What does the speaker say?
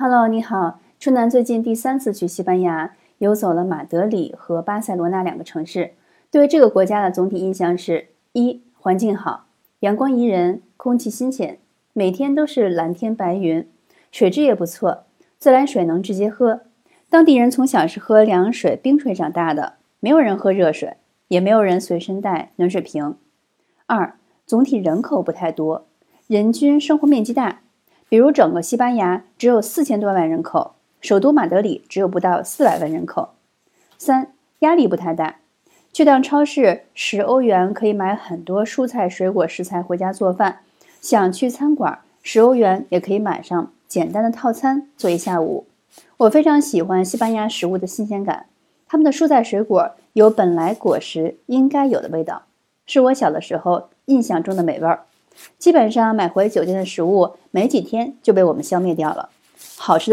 Hello，你好，春楠最近第三次去西班牙，游走了马德里和巴塞罗那两个城市。对这个国家的总体印象是：一、环境好，阳光宜人，空气新鲜，每天都是蓝天白云，水质也不错，自来水能直接喝。当地人从小是喝凉水、冰水长大的，没有人喝热水，也没有人随身带暖水瓶。二、总体人口不太多，人均生活面积大。比如，整个西班牙只有四千多万人口，首都马德里只有不到四百万人口。三，压力不太大，去趟超市十欧元可以买很多蔬菜、水果、食材回家做饭。想去餐馆，十欧元也可以买上简单的套餐做一下午。我非常喜欢西班牙食物的新鲜感，他们的蔬菜水果有本来果实应该有的味道，是我小的时候印象中的美味儿。基本上买回酒店的食物，没几天就被我们消灭掉了。好吃的。